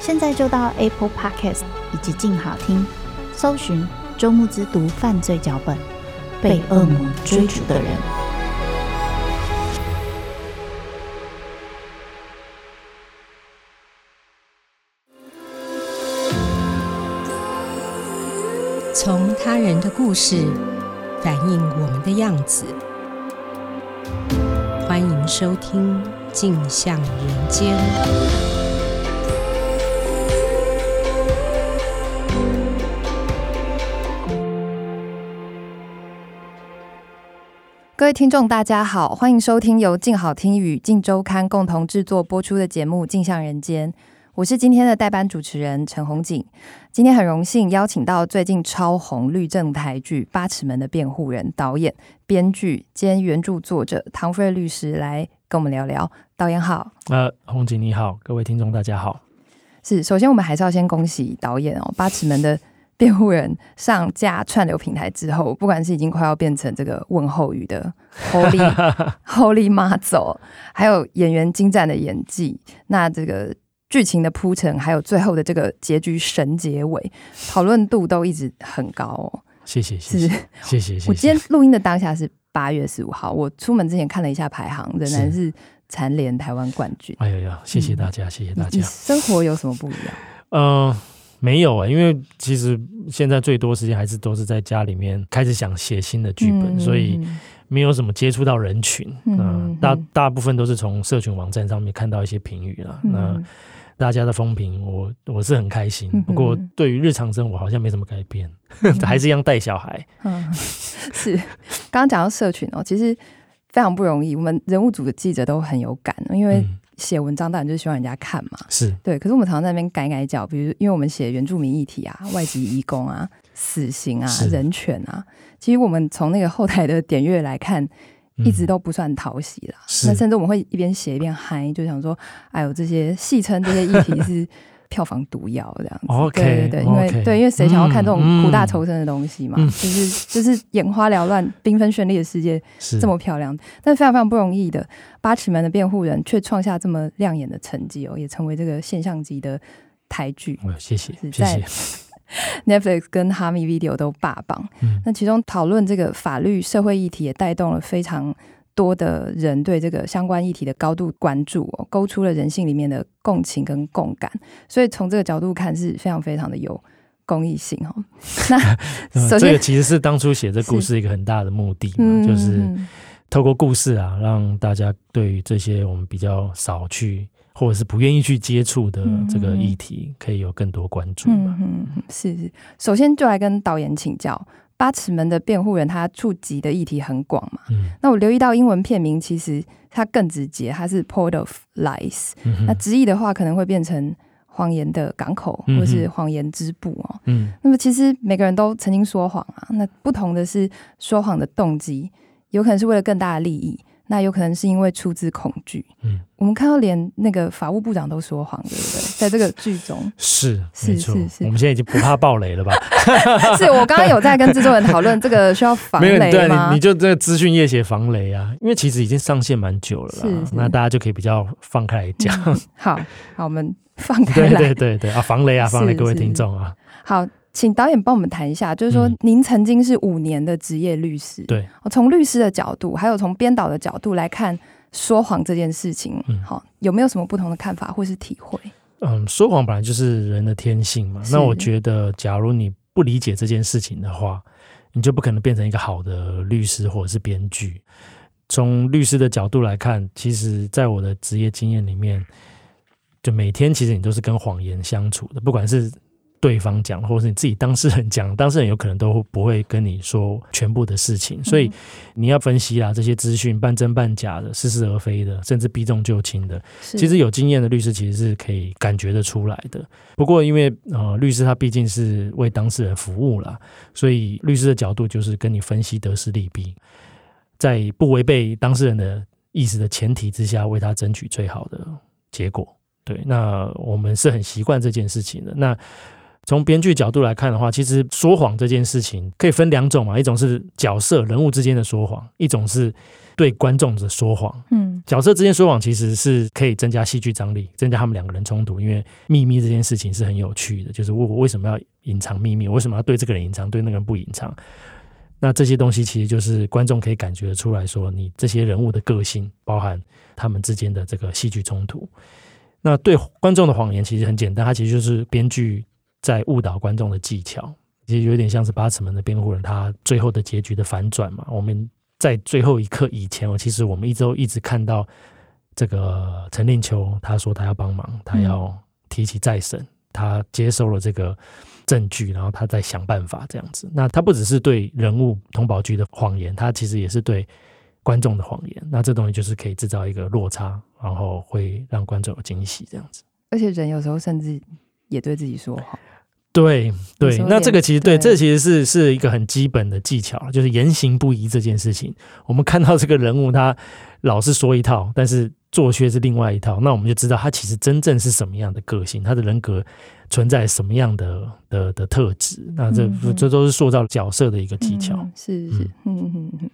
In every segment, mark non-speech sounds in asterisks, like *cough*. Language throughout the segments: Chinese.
现在就到 Apple Podcast 以及静好听，搜寻周慕之读犯罪脚本，被恶魔追逐的人。从他人的故事反映我们的样子。欢迎收听《镜像人间》。各位听众，大家好，欢迎收听由静好听与静周刊共同制作播出的节目《镜像人间》。我是今天的代班主持人陈红景，今天很荣幸邀请到最近超红律政台剧《八尺门的辩护人》导演、编剧兼原著作者唐弗瑞律师来跟我们聊聊。导演好，呃，红景你好，各位听众大家好。是，首先我们还是要先恭喜导演哦，《八尺门的辩护人》上架串流平台之后，不管是已经快要变成这个问候语的 Holy *laughs* Holy 妈走，还有演员精湛的演技，那这个。剧情的铺陈，还有最后的这个结局神结尾，讨论度都一直很高哦。谢谢，谢谢，谢谢，谢谢。我今天录音的当下是八月十五号，我出门之前看了一下排行，仍然是蝉联台湾冠军。哎呀呀，谢谢大家，嗯、谢谢大家。生活有什么不一样？嗯、呃，没有啊，因为其实现在最多时间还是都是在家里面开始想写新的剧本，嗯、所以没有什么接触到人群。嗯、呃，大大部分都是从社群网站上面看到一些评语了。那、嗯大家的风评，我我是很开心。不过对于日常生活好像没什么改变，嗯、*laughs* 还是一样带小孩。嗯，*laughs* 是。刚刚讲到社群哦，其实非常不容易。我们人物组的记者都很有感，因为写文章当然就是希望人家看嘛。是对。可是我们常常在那边改改脚，比如因为我们写原住民议题啊、外籍移工啊、死刑啊、人权啊，其实我们从那个后台的点阅来看。一直都不算讨喜啦，那、嗯、甚至我们会一边写一边嗨，就想说，哎呦，这些戏称这些议题是票房毒药这样子。OK，对对对，因为 okay, 对，因为谁想要看这种苦大仇深的东西嘛？嗯、就是就是眼花缭乱、*laughs* 缤纷绚丽的世界这么漂亮，但非常非常不容易的八尺门的辩护人却创下这么亮眼的成绩哦，也成为这个现象级的台剧。谢谢，谢谢。*laughs* Netflix 跟哈密 Video 都霸榜，嗯、那其中讨论这个法律社会议题，也带动了非常多的人对这个相关议题的高度关注哦，勾出了人性里面的共情跟共感，所以从这个角度看是非常非常的有公益性哦。*laughs* 那首先、嗯、这个其实是当初写这故事一个很大的目的嘛，是就是透过故事啊，让大家对于这些我们比较少去。或者是不愿意去接触的这个议题，可以有更多关注嘛？嗯，是是。首先就来跟导演请教，《八尺门的辩护人》他触及的议题很广嘛？嗯。那我留意到英文片名其实它更直接，它是 Port of Lies。嗯。那直译的话可能会变成谎言的港口，或是谎言之部哦。嗯。那么其实每个人都曾经说谎啊，那不同的是说谎的动机，有可能是为了更大的利益。那有可能是因为出自恐惧。嗯，我们看到连那个法务部长都说谎，对不对？在这个剧中，*laughs* 是是是是，我们现在已经不怕爆雷了吧？*laughs* 是我刚刚有在跟制作人讨论，这个需要防雷吗？对，你你就在资讯业写防雷啊，因为其实已经上线蛮久了啦，是是，那大家就可以比较放开来讲。嗯。好，好，我们放 *laughs* 开来，对对对对啊，防雷啊，防雷，各位听众啊，好。请导演帮我们谈一下，就是说，您曾经是五年的职业律师，对，从律师的角度，还有从编导的角度来看说谎这件事情，好，有没有什么不同的看法或是体会？嗯，说谎本来就是人的天性嘛。那我觉得，假如你不理解这件事情的话，你就不可能变成一个好的律师或者是编剧。从律师的角度来看，其实在我的职业经验里面，就每天其实你都是跟谎言相处的，不管是。对方讲，或者是你自己当事人讲，当事人有可能都不会跟你说全部的事情，所以你要分析啊，这些资讯半真半假的，似是而非的，甚至避重就轻的。其实有经验的律师其实是可以感觉得出来的。不过因为呃，律师他毕竟是为当事人服务啦，所以律师的角度就是跟你分析得失利弊，在不违背当事人的意思的前提之下，为他争取最好的结果。对，那我们是很习惯这件事情的。那从编剧角度来看的话，其实说谎这件事情可以分两种嘛，一种是角色人物之间的说谎，一种是对观众的说谎。嗯，角色之间说谎其实是可以增加戏剧张力，增加他们两个人冲突，因为秘密这件事情是很有趣的，就是我为什么要隐藏秘密，我为什么要对这个人隐藏，对那个人不隐藏？那这些东西其实就是观众可以感觉得出来说，你这些人物的个性，包含他们之间的这个戏剧冲突。那对观众的谎言其实很简单，它其实就是编剧。在误导观众的技巧，其实有点像是八尺门的辩护人，他最后的结局的反转嘛。我们在最后一刻以前，其实我们一直都一直看到这个陈令秋，他说他要帮忙，他要提起再审，他接收了这个证据，然后他在想办法这样子。那他不只是对人物通宝局的谎言，他其实也是对观众的谎言。那这东西就是可以制造一个落差，然后会让观众有惊喜这样子。而且人有时候甚至也对自己说谎。对对，那这个其实对，这其实是是一个很基本的技巧，就是言行不一这件事情。我们看到这个人物，他老是说一套，但是做却是另外一套，那我们就知道他其实真正是什么样的个性，他的人格存在什么样的的的特质。那这这都是塑造角色的一个技巧。嗯、是是，嗯嗯嗯。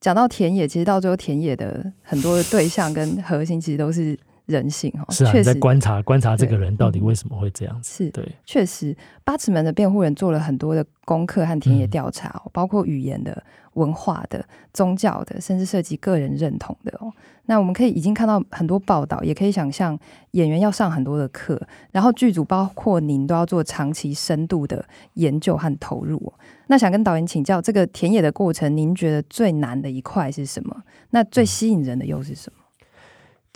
讲到田野，其实到最后田野的很多的对象跟核心，其实都是。人性哦，是啊，确实在观察观察这个人到底为什么会这样子。是，对，确实，八尺门的辩护人做了很多的功课和田野调查，嗯，包括语言的、文化的、宗教的，甚至涉及个人认同的哦。那我们可以已经看到很多报道，也可以想象演员要上很多的课，然后剧组包括您都要做长期深度的研究和投入。那想跟导演请教，这个田野的过程，您觉得最难的一块是什么？那最吸引人的又是什么？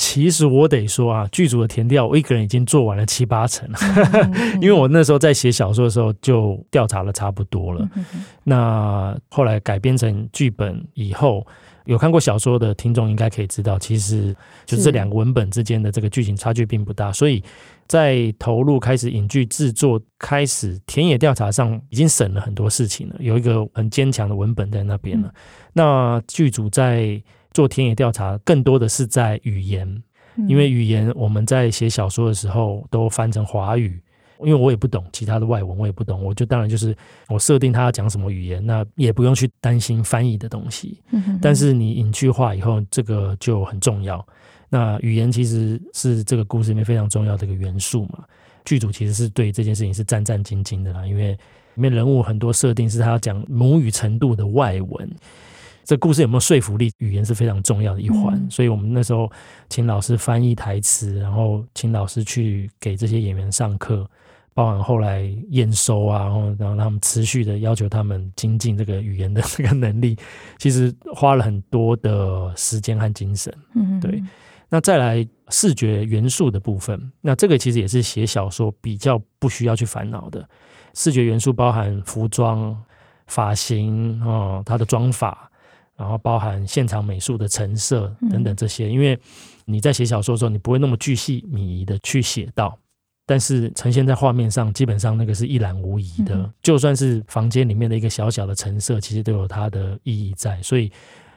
其实我得说啊，剧组的填调我一个人已经做完了七八成了，*laughs* 因为我那时候在写小说的时候就调查了差不多了。那后来改编成剧本以后，有看过小说的听众应该可以知道，其实就这两个文本之间的这个剧情差距并不大，所以在投入开始影剧制作、开始田野调查上，已经省了很多事情了，有一个很坚强的文本在那边了。那剧组在做田野调查，更多的是在语言，因为语言我们在写小说的时候都翻成华语，因为我也不懂其他的外文，我也不懂，我就当然就是我设定他要讲什么语言，那也不用去担心翻译的东西。但是你影剧化以后，这个就很重要。那语言其实是这个故事里面非常重要的一个元素嘛。剧组其实是对这件事情是战战兢兢的啦，因为里面人物很多设定是他要讲母语程度的外文。这故事有没有说服力？语言是非常重要的一环，嗯，所以我们那时候请老师翻译台词，然后请老师去给这些演员上课，包含后来验收啊，然后然后让他们持续的要求他们精进这个语言的这个能力，*laughs* 其实花了很多的时间和精神。嗯，对。那再来视觉元素的部分，那这个其实也是写小说比较不需要去烦恼的。视觉元素包含服装、发型啊，他的妆发。然后包含现场美术的陈设等等这些，因为你在写小说的时候，你不会那么巨细靡遗的去写到，但是呈现在画面上，基本上那个是一览无遗的。就算是房间里面的一个小小的陈设，其实都有它的意义在。所以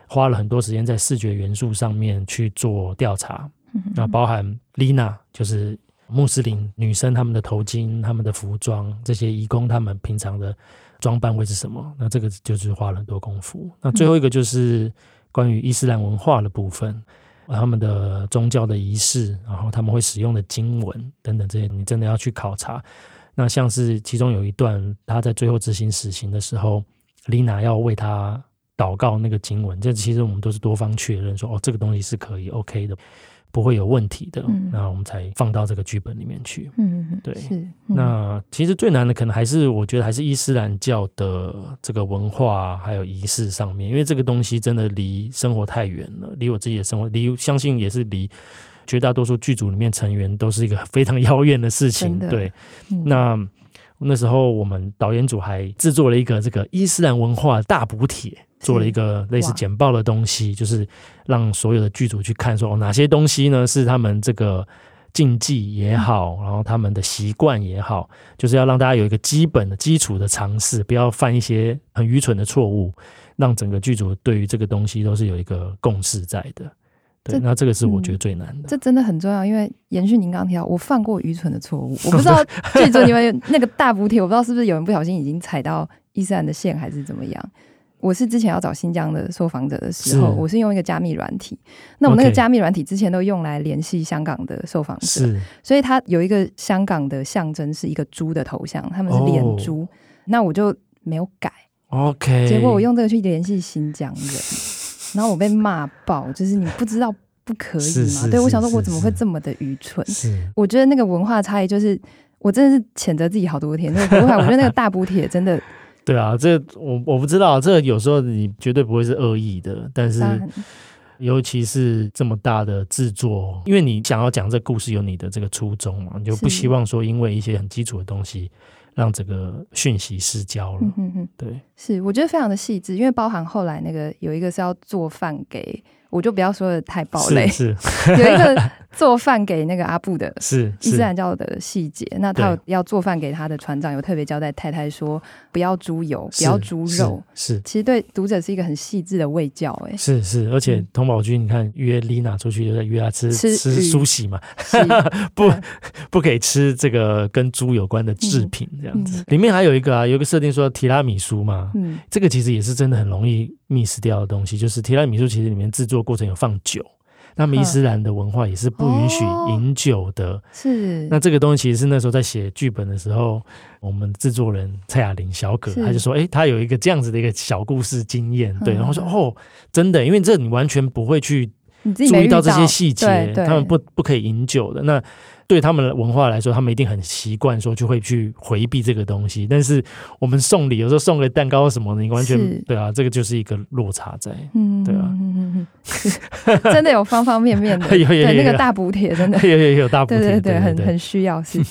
花了很多时间在视觉元素上面去做调查。那包含丽娜，就是穆斯林女生她们的头巾、她们的服装，这些义工她们平常的。装扮会是什么？那这个就是花了很多功夫。那最后一个就是关于伊斯兰文化的部分，他们的宗教的仪式，然后他们会使用的经文等等这些，你真的要去考察。那像是其中有一段，他在最后执行死刑的时候，丽娜要为他祷告那个经文，这其实我们都是多方确认说，哦，这个东西是可以 OK 的。不会有问题的，那、嗯、我们才放到这个剧本里面去。嗯嗯，对。是。嗯、那其实最难的可能还是我觉得还是伊斯兰教的这个文化还有仪式上面，因为这个东西真的离生活太远了，离我自己的生活，离相信也是离绝大多数剧组里面成员都是一个非常遥远的事情。对。嗯、那。那时候我们导演组还制作了一个这个伊斯兰文化大补帖，做了一个类似简报的东西，就是让所有的剧组去看说，说哪些东西呢是他们这个禁忌也好，然后他们的习惯也好，就是要让大家有一个基本的基础的尝试，不要犯一些很愚蠢的错误，让整个剧组对于这个东西都是有一个共识在的。对，那这个是我觉得最难的。嗯、这真的很重要，因为延续您刚刚提到，我犯过愚蠢的错误。我不知道剧组你们那个大补帖，我不知道是不是有人不小心已经踩到伊斯兰的线，还是怎么样。我是之前要找新疆的受访者的时候，是我是用一个加密软体。那我那个加密软体之前都用来联系香港的受访者，所以它有一个香港的象征是一个猪的头像，他们是脸猪。哦、那我就没有改。OK，结果我用这个去联系新疆人。*laughs* 然后我被骂爆，就是你不知道不可以吗？对，我想说，我怎么会这么的愚蠢？是，我觉得那个文化差异，就是我真的是谴责自己好多天。那个我觉得那个大补帖真的，对啊，这我我不知道，这有时候你绝对不会是恶意的，但是尤其是这么大的制作，因为你想要讲这故事，有你的这个初衷嘛，你就不希望说因为一些很基础的东西。让整个讯息失焦了。嗯哼哼，对，是我觉得非常的细致，因为包含后来那个有一个是要做饭给。我就不要说的太暴雷，是，是 *laughs* 有一个做饭给那个阿布的，是伊斯兰教的细节。那他有要做饭给他的船长，有特别交代太太说不要猪油，不要猪肉。是，是其实对读者是一个很细致的喂教。哎，是是，而且童宝君，你看约丽娜出去就在约他吃吃苏洗嘛，是 *laughs* 不不可以吃这个跟猪有关的制品这样子。嗯、里面还有一个啊，有一个设定说提拉米苏嘛，嗯，这个其实也是真的很容易。miss 掉的东西，就是提拉米苏，其实里面制作过程有放酒。那么伊斯兰的文化也是不允许饮酒的。哦、是。那这个东西其实是那时候在写剧本的时候，我们制作人蔡雅玲小葛他就说：“哎、欸，他有一个这样子的一个小故事经验。”对，然后说：“哦，真的，因为这你完全不会去注意到这些细节，他们不不可以饮酒的。”那对他们的文化来说，他们一定很习惯说就会去回避这个东西。但是我们送礼有时候送个蛋糕什么的，你完全是对啊，这个就是一个落差在，嗯，对啊，*laughs* 真的有方方面面的，*laughs* 有有有，对那个大补贴真的 *laughs* 有有有大补贴，对对对，很很需要。是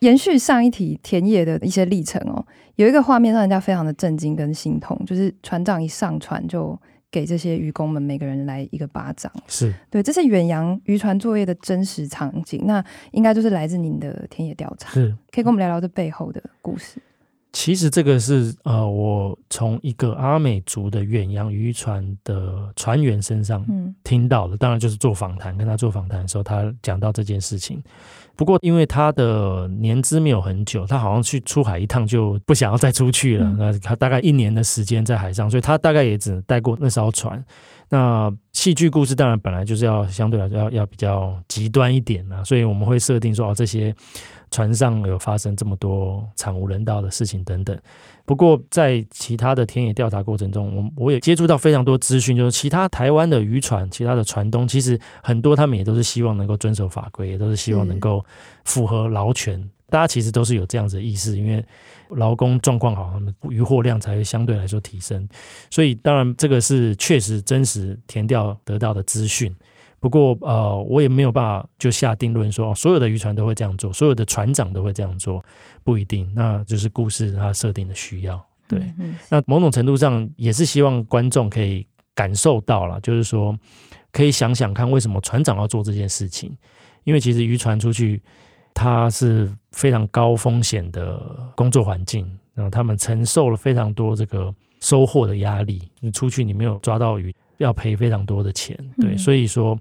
延续上一题田野的一些历程哦，有一个画面让人家非常的震惊跟心痛，就是船长一上船就。给这些渔工们每个人来一个巴掌，是对，这是远洋渔船作业的真实场景。那应该就是来自您的田野调查，是可以跟我们聊聊这背后的故事。其实这个是呃，我从一个阿美族的远洋渔船的船员身上听到的，嗯、当然就是做访谈，跟他做访谈的时候，他讲到这件事情。不过，因为他的年资没有很久，他好像去出海一趟就不想要再出去了。嗯、那他大概一年的时间在海上，所以他大概也只带过那艘船。那戏剧故事当然本来就是要相对来说要要比较极端一点啊，所以我们会设定说哦，这些船上有发生这么多惨无人道的事情等等。不过，在其他的田野调查过程中，我我也接触到非常多资讯，就是其他台湾的渔船、其他的船东，其实很多他们也都是希望能够遵守法规，也都是希望能够符合劳权。大家其实都是有这样子的意识，因为劳工状况好，渔获量才会相对来说提升。所以，当然这个是确实真实田调得到的资讯。不过，呃，我也没有办法就下定论说，所有的渔船都会这样做，所有的船长都会这样做，不一定。那就是故事它设定的需要，对。嗯嗯，那某种程度上也是希望观众可以感受到了，就是说可以想想看，为什么船长要做这件事情？因为其实渔船出去，它是非常高风险的工作环境，然后他们承受了非常多这个收获的压力。你出去，你没有抓到鱼。要赔非常多的钱，对，所以说，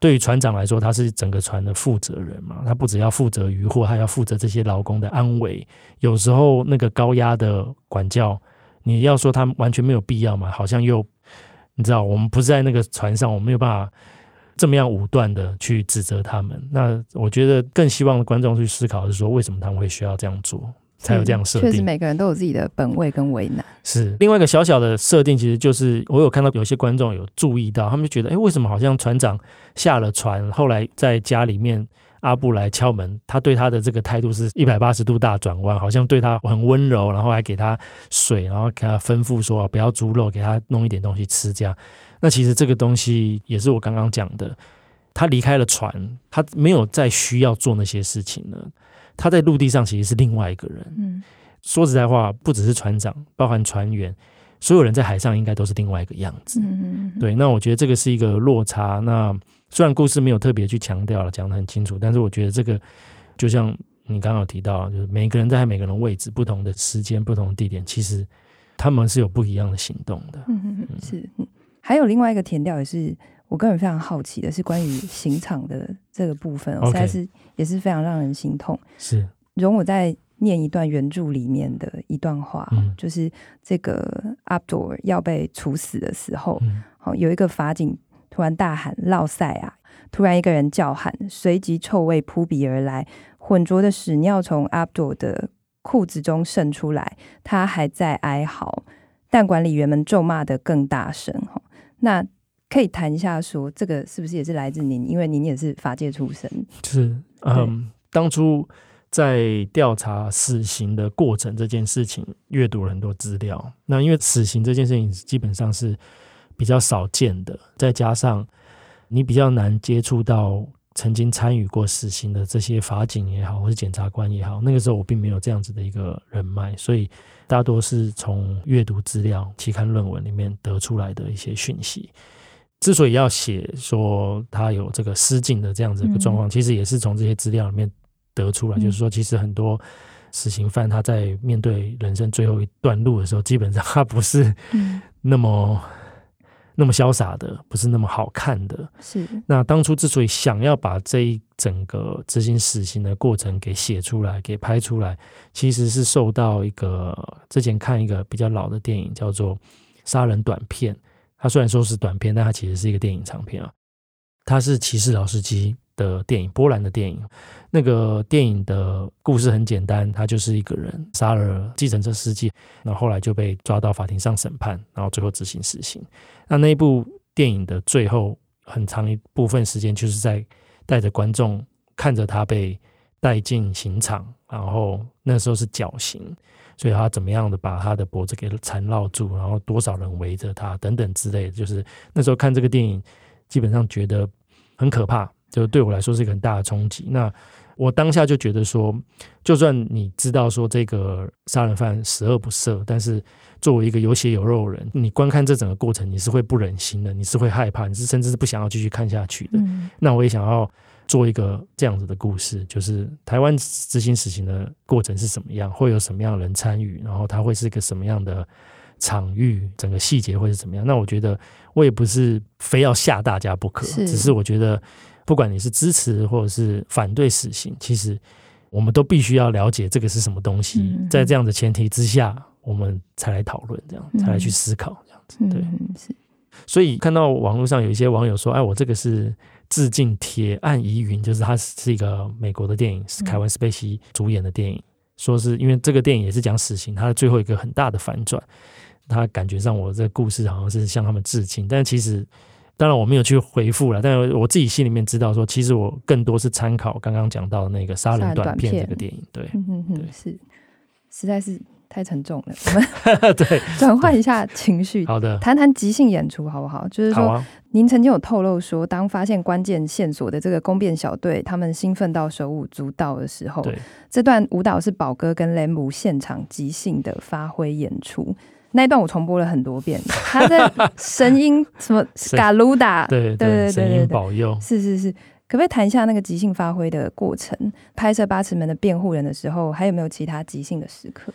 对于船长来说，他是整个船的负责人嘛，他不只要负责渔获，还要负责这些劳工的安危。有时候那个高压的管教，你要说他完全没有必要嘛，好像又你知道，我们不是在那个船上，我们没有办法这么样武断的去指责他们。那我觉得更希望观众去思考的是说，为什么他们会需要这样做？才有这样设定。确实，每个人都有自己的本位跟为难。是另外一个小小的设定，其实就是我有看到有些观众有注意到，他们就觉得，哎，为什么好像船长下了船，后来在家里面。阿布来敲门，他对他的这个态度是一百八十度大转弯，好像对他很温柔，然后还给他水，然后给他吩咐说不要猪肉，给他弄一点东西吃。这样，那其实这个东西也是我刚刚讲的，他离开了船，他没有再需要做那些事情了。他在陆地上其实是另外一个人。嗯，说实在话，不只是船长，包含船员，所有人在海上应该都是另外一个样子。嗯，对。那我觉得这个是一个落差。那虽然故事没有特别去强调了，讲得很清楚，但是我觉得这个就像你刚刚有提到，就是每个人在每个人的位置、不同的时间、不同的地点，其实他们是有不一样的行动的。嗯嗯，是。还有另外一个填调也是我个人非常好奇的，是关于刑场的这个部分，实在是也是非常让人心痛。是，容我再念一段原著里面的一段话，嗯、就是这个阿卜杜要被处死的时候，好、嗯、有一个法警。突然大喊“落赛啊！”突然一个人叫喊，随即臭味扑鼻而来，浑浊的屎尿从阿卜杜的裤子中渗出来。他还在哀嚎，但管理员们咒骂的更大声。那可以谈一下说，这个是不是也是来自您？因为您也是法界出身。是，嗯，当初在调查死刑的过程这件事情，阅读了很多资料。那因为死刑这件事情基本上是。比较少见的，再加上你比较难接触到曾经参与过死刑的这些法警也好，或是检察官也好，那个时候我并没有这样子的一个人脉，所以大多是从阅读资料、期刊论文里面得出来的一些讯息。之所以要写说他有这个失禁的这样子一个状况，其实也是从这些资料里面得出来，就是说，其实很多死刑犯他在面对人生最后一段路的时候，基本上他不是那么。那么潇洒的，不是那么好看的。是。那当初之所以想要把这一整个执行死刑的过程给写出来、给拍出来，其实是受到一个之前看一个比较老的电影，叫做《杀人短片》。它虽然说是短片，但它其实是一个电影长片啊。它是骑士老司机的电影，波兰的电影。那个电影的故事很简单，他就是一个人杀了计程车司机，然后后来就被抓到法庭上审判，然后最后执行死刑。那那一部电影的最后很长一部分时间，就是在带着观众看着他被带进刑场，然后那时候是绞刑，所以他怎么样的把他的脖子给缠绕住，然后多少人围着他等等之类的，就是那时候看这个电影，基本上觉得很可怕。就对我来说是一个很大的冲击。那我当下就觉得说，就算你知道说这个杀人犯十恶不赦，但是作为一个有血有肉的人，你观看这整个过程，你是会不忍心的，你是会害怕，你是甚至是不想要继续看下去的。嗯。那我也想要做一个这样子的故事，就是台湾执行死刑的过程是什么样，会有什么样的人参与，然后它会是一个什么样的场域，整个细节会是怎么样。那我觉得我也不是非要吓大家不可，只是我觉得。不管你是支持或者是反对死刑，其实我们都必须要了解这个是什么东西，在这样的前提之下，我们才来讨论，这样才来去思考，这样子。对，是。所以看到网络上有一些网友说：“哎，我这个是致敬《铁案疑云》，就是它是一个美国的电影，是凯文·斯贝西主演的电影。说是因为这个电影也是讲死刑，它的最后一个很大的反转，他感觉上我这个故事好像是向他们致敬，但其实。”当然我没有去回复了，但是我自己心里面知道说，其实我更多是参考刚刚讲到的那个杀人短片。这个电影，对，嗯哼哼，对，是，实在是太沉重了，我们 *laughs* 对转换一下情绪，好的，谈谈即兴演出好不好？就是说，啊、您曾经有透露说，当发现关键线索的这个攻辩小队他们兴奋到手舞足蹈的时候，对，这段舞蹈是宝哥跟雷姆现场即兴的发挥演出。那一段我重播了很多遍，他的声音什么 *laughs* 嘎鲁达，对对对对对，声音保佑，是是是，可不可以谈一下那个即兴发挥的过程？拍摄八尺门的辩护人的时候，还有没有其他即兴的时刻？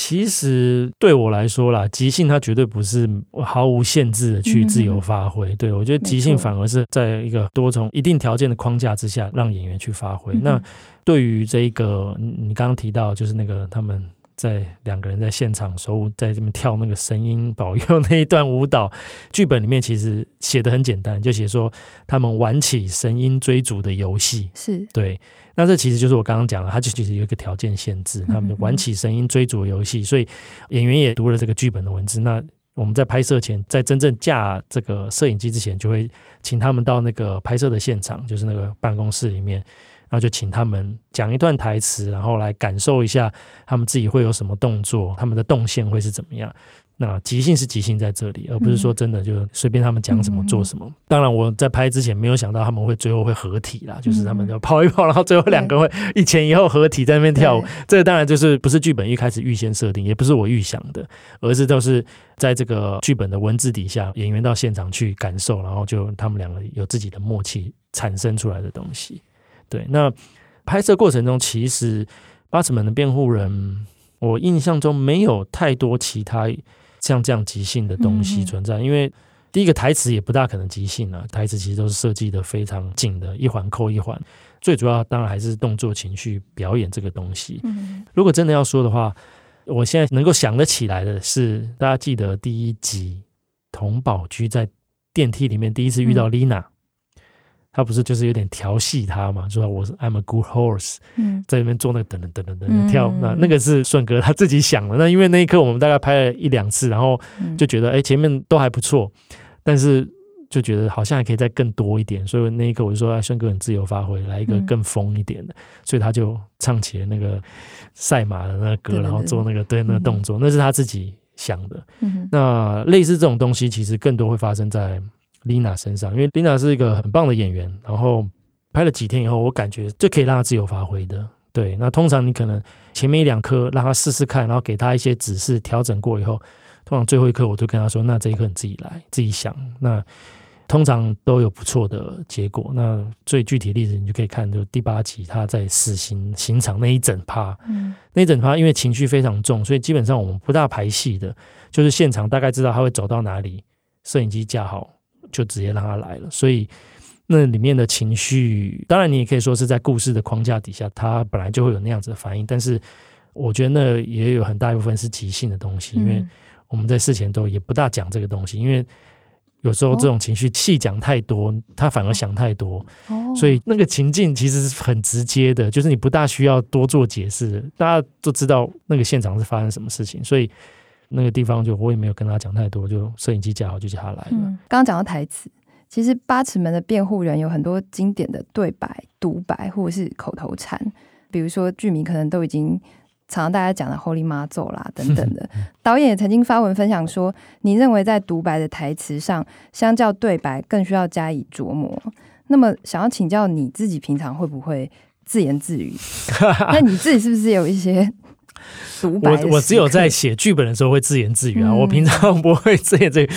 其实对我来说啦，即兴它绝对不是毫无限制的去自由发挥。嗯、对我觉得即兴反而是在一个多重一定条件的框架之下，让演员去发挥。嗯、那对于这一个你刚刚提到，就是那个他们。在两个人在现场手舞，在这边跳那个神鹰保佑那一段舞蹈。剧本里面其实写的很简单，就写说他们玩起神鹰追逐的游戏。是对，那这其实就是我刚刚讲的，它就其实有一个条件限制，他们玩起神鹰追逐的游戏，所以演员也读了这个剧本的文字。那我们在拍摄前，在真正架这个摄影机之前，就会请他们到那个拍摄的现场，就是那个办公室里面，然后就请他们讲一段台词，然后来感受一下他们自己会有什么动作，他们的动线会是怎么样。那即兴是即兴在这里，而不是说真的就随便他们讲什么做什么。当然我在拍之前没有想到他们会最后会合体啦，就是他们就跑一跑，然后最后两个会一前一后合体在那边跳舞。这个当然就是不是剧本一开始预先设定，也不是我预想的，而是都是在这个剧本的文字底下，演员到现场去感受，然后就他们两个有自己的默契产生出来的东西。对，那拍摄过程中其实八尺门的辩护人，我印象中没有太多其他。像这样即兴的东西存在，因为第一个台词也不大可能即兴啊，台词其实都是设计的非常紧的，一环扣一环。最主要当然还是动作、情绪、表演这个东西。如果真的要说的话，我现在能够想得起来的是，大家记得第一集童宝驹在电梯里面第一次遇到丽娜。他不是就是有点调戏他嘛，说我是 I'm a good horse，嗯，在那边做那个噔噔噔噔噔跳，那那个是顺哥他自己想的。那因为那一刻我们大概拍了一两次，然后就觉得哎、欸、前面都还不错，但是就觉得好像还可以再更多一点，所以那一刻我就说啊，顺哥很自由发挥，来一个更疯一点的，所以他就唱起了那个赛马的那个歌，然后做那个对那个动作，那是他自己想的。那类似这种东西，其实更多会发生在。丽娜身上，因为 Lina 是一个很棒的演员，然后拍了几天以后，我感觉就可以让她自由发挥的。对，那通常你可能前面一两颗让她试试看，然后给她一些指示，调整过以后，通常最后一颗我就跟她说：“那这一刻你自己来，自己想。”那通常都有不错的结果。那最具体的例子，你就可以看，就第八集他在死刑刑场那一整趴，嗯，那一整趴因为情绪非常重，所以基本上我们不大排戏的，就是现场大概知道他会走到哪里，摄影机架好。就直接让他来了，所以那里面的情绪，当然你也可以说是在故事的框架底下，他本来就会有那样子的反应。但是我觉得那也有很大一部分是即兴的东西，因为我们在事前都也不大讲这个东西，因为有时候这种情绪细讲太多，他反而想太多，所以那个情境其实是很直接的，就是你不大需要多做解释，大家都知道那个现场是发生什么事情，所以。那个地方就我也没有跟他讲太多，就摄影机架好就叫他来了。嗯，刚刚讲到台词，其实八尺门的辩护人有很多经典的对白、独白或者是口头禅，比如说剧迷可能都已经常常大家讲的 Holy 妈祖啦等等的。*laughs* 导演也曾经发文分享说，你认为在独白的台词上，相较对白更需要加以琢磨。那么想要请教你自己，平常会不会自言自语？*laughs* 那你自己是不是有一些？我我只有在写剧本的时候会自言自语啊，嗯、我平常不会自言自语。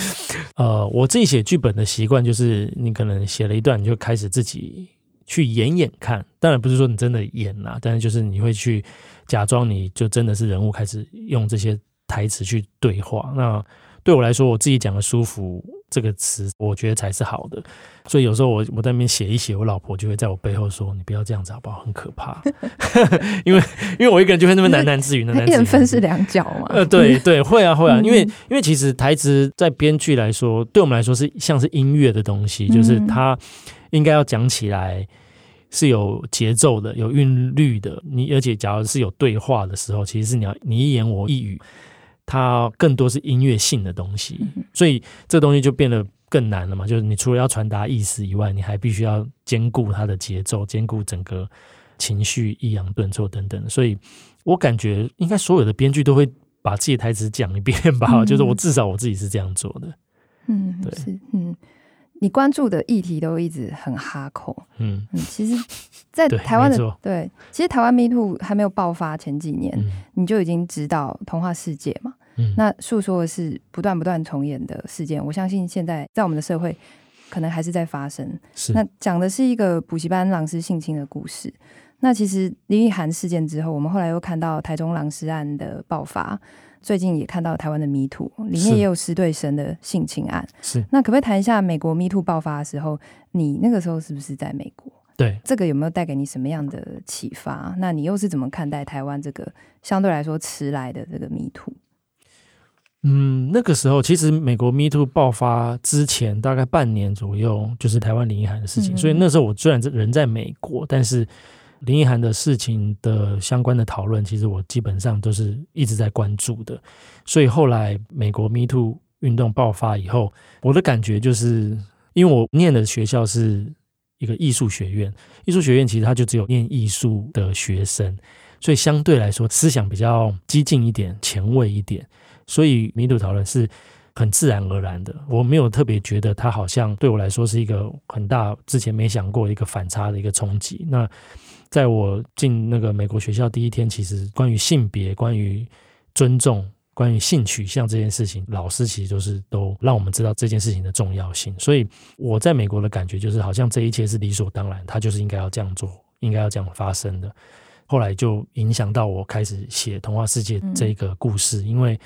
呃，我自己写剧本的习惯就是，你可能写了一段，你就开始自己去演演看。当然不是说你真的演啦，但是就是你会去假装你就真的是人物，开始用这些台词去对话。那对我来说，我自己讲的舒服。这个词我觉得才是好的，所以有时候我我在那边写一写，我老婆就会在我背后说：“你不要这样子好不好？很可怕。*laughs* ”因为因为我一个人就会那么喃喃自语，喃喃自语，分是两角嘛。呃，对对，会啊会啊，因为因为其实台词在编剧来说，对我们来说是像是音乐的东西，就是它应该要讲起来是有节奏的、有韵律的。你而且假如是有对话的时候，其实是你要你一言我一语。它更多是音乐性的东西，所以这东西就变得更难了嘛。就是你除了要传达意思以外，你还必须要兼顾它的节奏，兼顾整个情绪、抑扬顿挫等等。所以我感觉应该所有的编剧都会把自己的台词讲一遍吧。嗯、*laughs* 就是我至少我自己是这样做的。嗯，对，是嗯。你关注的议题都一直很哈口，嗯嗯，其实，在台湾的对，对，其实台湾 Me Too 还没有爆发前几年，嗯、你就已经知道童话世界嘛，嗯、那诉说的是不断不断重演的事件。我相信现在在我们的社会，可能还是在发生。是那讲的是一个补习班老师性侵的故事。那其实林奕涵事件之后，我们后来又看到台中狼师案的爆发。最近也看到台湾的 Me Too，里面也有师对神的性侵案。是，那可不可以谈一下美国 Me Too 爆发的时候，你那个时候是不是在美国？对，这个有没有带给你什么样的启发？那你又是怎么看待台湾这个相对来说迟来的这个 Me Too？嗯，那个时候其实美国 Me Too 爆发之前大概半年左右，就是台湾林奕涵的事情。嗯、所以那时候我虽然人在美国，但是林奕涵的事情的相关的讨论，其实我基本上都是一直在关注的。所以后来美国 Me Too 运动爆发以后，我的感觉就是，因为我念的学校是一个艺术学院，艺术学院其实它就只有念艺术的学生，所以相对来说思想比较激进一点、前卫一点。所以，MeToo 讨论是很自然而然的，我没有特别觉得它好像对我来说是一个很大之前没想过一个反差的一个冲击。那在我进那个美国学校第一天，其实关于性别、关于尊重、关于性取向这件事情，老师其实就是都让我们知道这件事情的重要性。所以我在美国的感觉就是，好像这一切是理所当然，他就是应该要这样做，应该要这样发生的。后来就影响到我开始写《童话世界》这个故事，因为。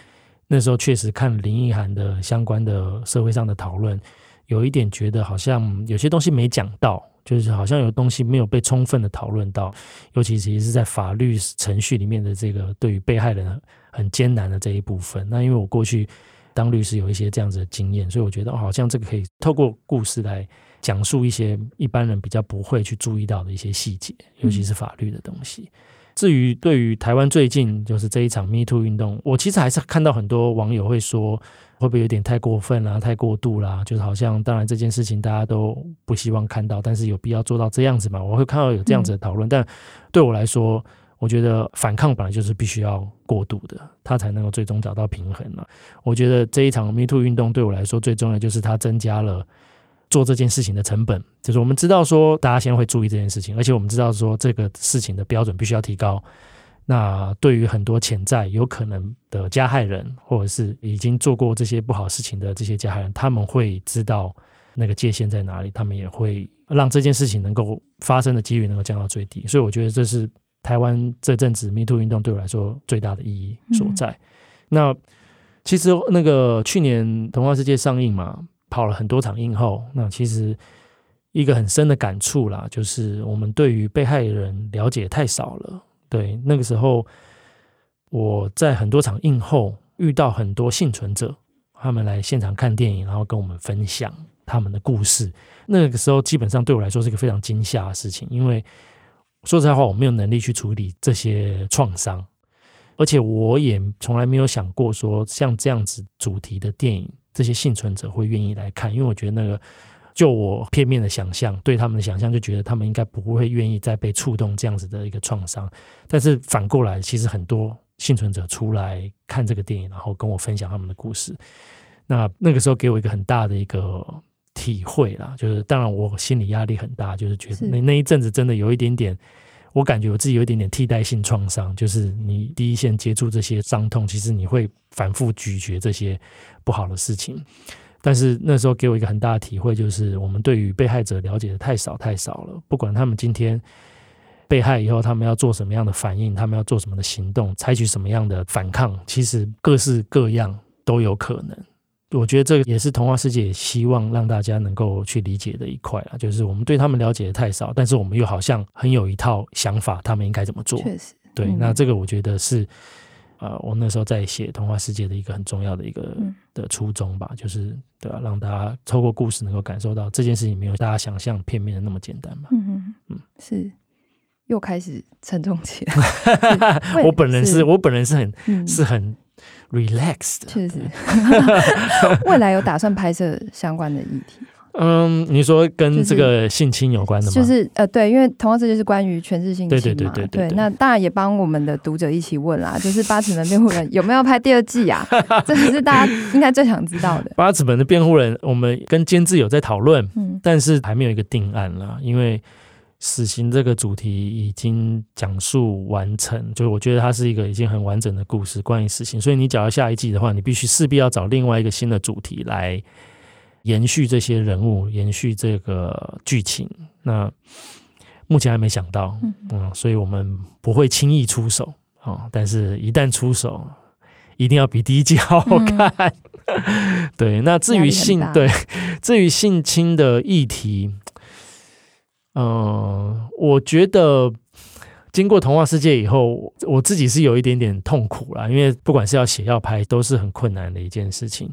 那时候确实看林奕涵的相关的社会上的讨论，有一点觉得好像有些东西没讲到，就是好像有东西没有被充分的讨论到，尤其其实是在法律程序里面的这个对于被害人很艰难的这一部分。那因为我过去当律师有一些这样子的经验，所以我觉得好像这个可以透过故事来讲述一些一般人比较不会去注意到的一些细节，尤其是法律的东西。至于对于台湾最近就是这一场 Me Too 运动，我其实还是看到很多网友会说，会不会有点太过分啦、太过度啦？就是好像当然这件事情大家都不希望看到，但是有必要做到这样子嘛？我会看到有这样子的讨论，但对我来说，我觉得反抗本来就是必须要过度的，它才能够最终找到平衡嘛。我觉得这一场 Me Too 运动对我来说最重要就是它增加了。做这件事情的成本，就是我们知道说，大家现在会注意这件事情，而且我们知道说，这个事情的标准必须要提高。那对于很多潜在有可能的加害人，或者是已经做过这些不好事情的这些加害人，他们会知道那个界限在哪里，他们也会让这件事情能够发生的几率能够降到最低。所以我觉得这是台湾这阵子 Me Too 运动对我来说最大的意义所在。嗯、那其实那个去年《童话世界》上映嘛。跑了很多场映后，那其实一个很深的感触啦，就是我们对于被害人了解太少了。对，那个时候我在很多场映后遇到很多幸存者，他们来现场看电影，然后跟我们分享他们的故事。那个时候基本上对我来说是一个非常惊吓的事情，因为说实在话，我没有能力去处理这些创伤，而且我也从来没有想过说像这样子主题的电影。这些幸存者会愿意来看，因为我觉得那个，就我片面的想象，对他们的想象，就觉得他们应该不会愿意再被触动这样子的一个创伤。但是反过来，其实很多幸存者出来看这个电影，然后跟我分享他们的故事。那那个时候给我一个很大的一个体会啦，就是当然我心理压力很大，就是觉得那那一阵子真的有一点点。我感觉我自己有一点点替代性创伤，就是你第一线接触这些伤痛，其实你会反复咀嚼这些不好的事情。但是那时候给我一个很大的体会，就是我们对于被害者了解的太少太少了。不管他们今天被害以后，他们要做什么样的反应，他们要做什么的行动，采取什么样的反抗，其实各式各样都有可能。我觉得这个也是童话世界希望让大家能够去理解的一块啊，就是我们对他们了解的太少，但是我们又好像很有一套想法，他们应该怎么做。确实，对，那这个我觉得是，呃，我那时候在写童话世界的一个很重要的一个的初衷吧，就是对吧，让大家透过故事能够感受到这件事情没有大家想象片面的那么简单嘛。嗯嗯嗯，是，又开始沉重起来。*laughs* 我本人是我本人是很是很。Relaxed，确实。*laughs* 未来有打算拍摄相关的议题吗？嗯，你说跟这个性侵有关的吗？就是、就是、呃，对，因为同样这就是关于全是性侵嘛，对对对对对，对。那当然也帮我们的读者一起问啦，就是八尺门辩护人 *laughs* 有没有拍第二季啊？这是大家应该最想知道的。*laughs* 八尺门的辩护人，我们跟监制有在讨论，嗯，但是还没有一个定案啦，因为。死刑这个主题已经讲述完成，就是我觉得它是一个已经很完整的故事，关于死刑。所以你讲到下一季的话，你必须势必要找另外一个新的主题来延续这些人物，延续这个剧情。那目前还没想到，嗯，所以我们不会轻易出手啊。但是一旦出手，一定要比第一季好好看。嗯、*laughs* 对，那至于性对，至于性侵的议题。嗯，我觉得经过童话世界以后，我自己是有一点点痛苦啦，因为不管是要写要拍，都是很困难的一件事情。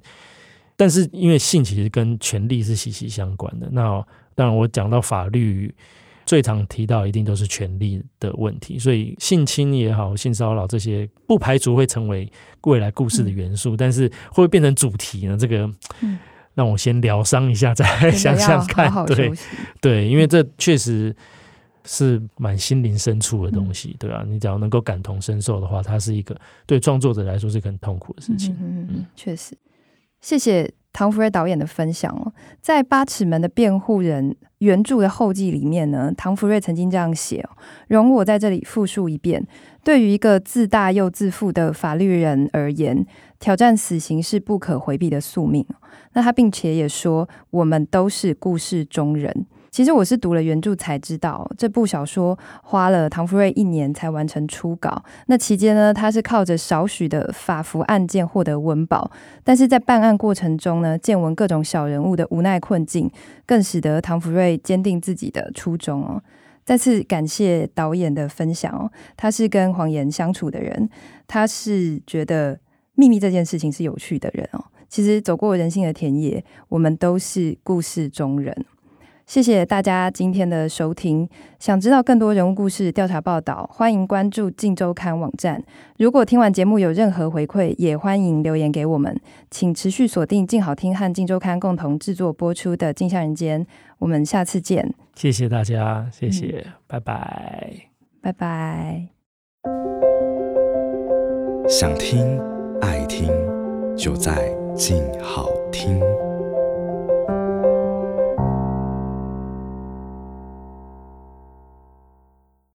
但是因为性其实跟权力是息息相关的，那当然我讲到法律。最常提到一定都是权力的问题，所以性侵也好，性骚扰这些不排除会成为未来故事的元素，嗯、但是会不会变成主题呢？这个，让我先疗伤一下，再想想看。好好对对，因为这确实是蛮心灵深处的东西，嗯、对吧、啊？你只要能够感同身受的话，它是一个对创作者来说是很痛苦的事情。嗯嗯，确实。谢谢唐福瑞导演的分享哦，在《八尺门的辩护人》原著的后记里面呢，唐福瑞曾经这样写哦，容我在这里复述一遍：对于一个自大又自负的法律人而言，挑战死刑是不可回避的宿命。那他并且也说，我们都是故事中人。其实我是读了原著才知道，这部小说花了唐福瑞一年才完成初稿。那期间呢，他是靠着少许的法服案件获得温饱，但是在办案过程中呢，见闻各种小人物的无奈困境，更使得唐福瑞坚定自己的初衷哦。再次感谢导演的分享哦，他是跟谎言相处的人，他是觉得秘密这件事情是有趣的人哦。其实走过人性的田野，我们都是故事中人。谢谢大家今天的收听。想知道更多人物故事调查报道，欢迎关注《镜周刊》网站。如果听完节目有任何回馈，也欢迎留言给我们。请持续锁定静好听和《镜周刊》共同制作播出的《镜像人间》。我们下次见。谢谢大家，谢谢，嗯、拜拜，拜拜。想听爱听，就在静好听。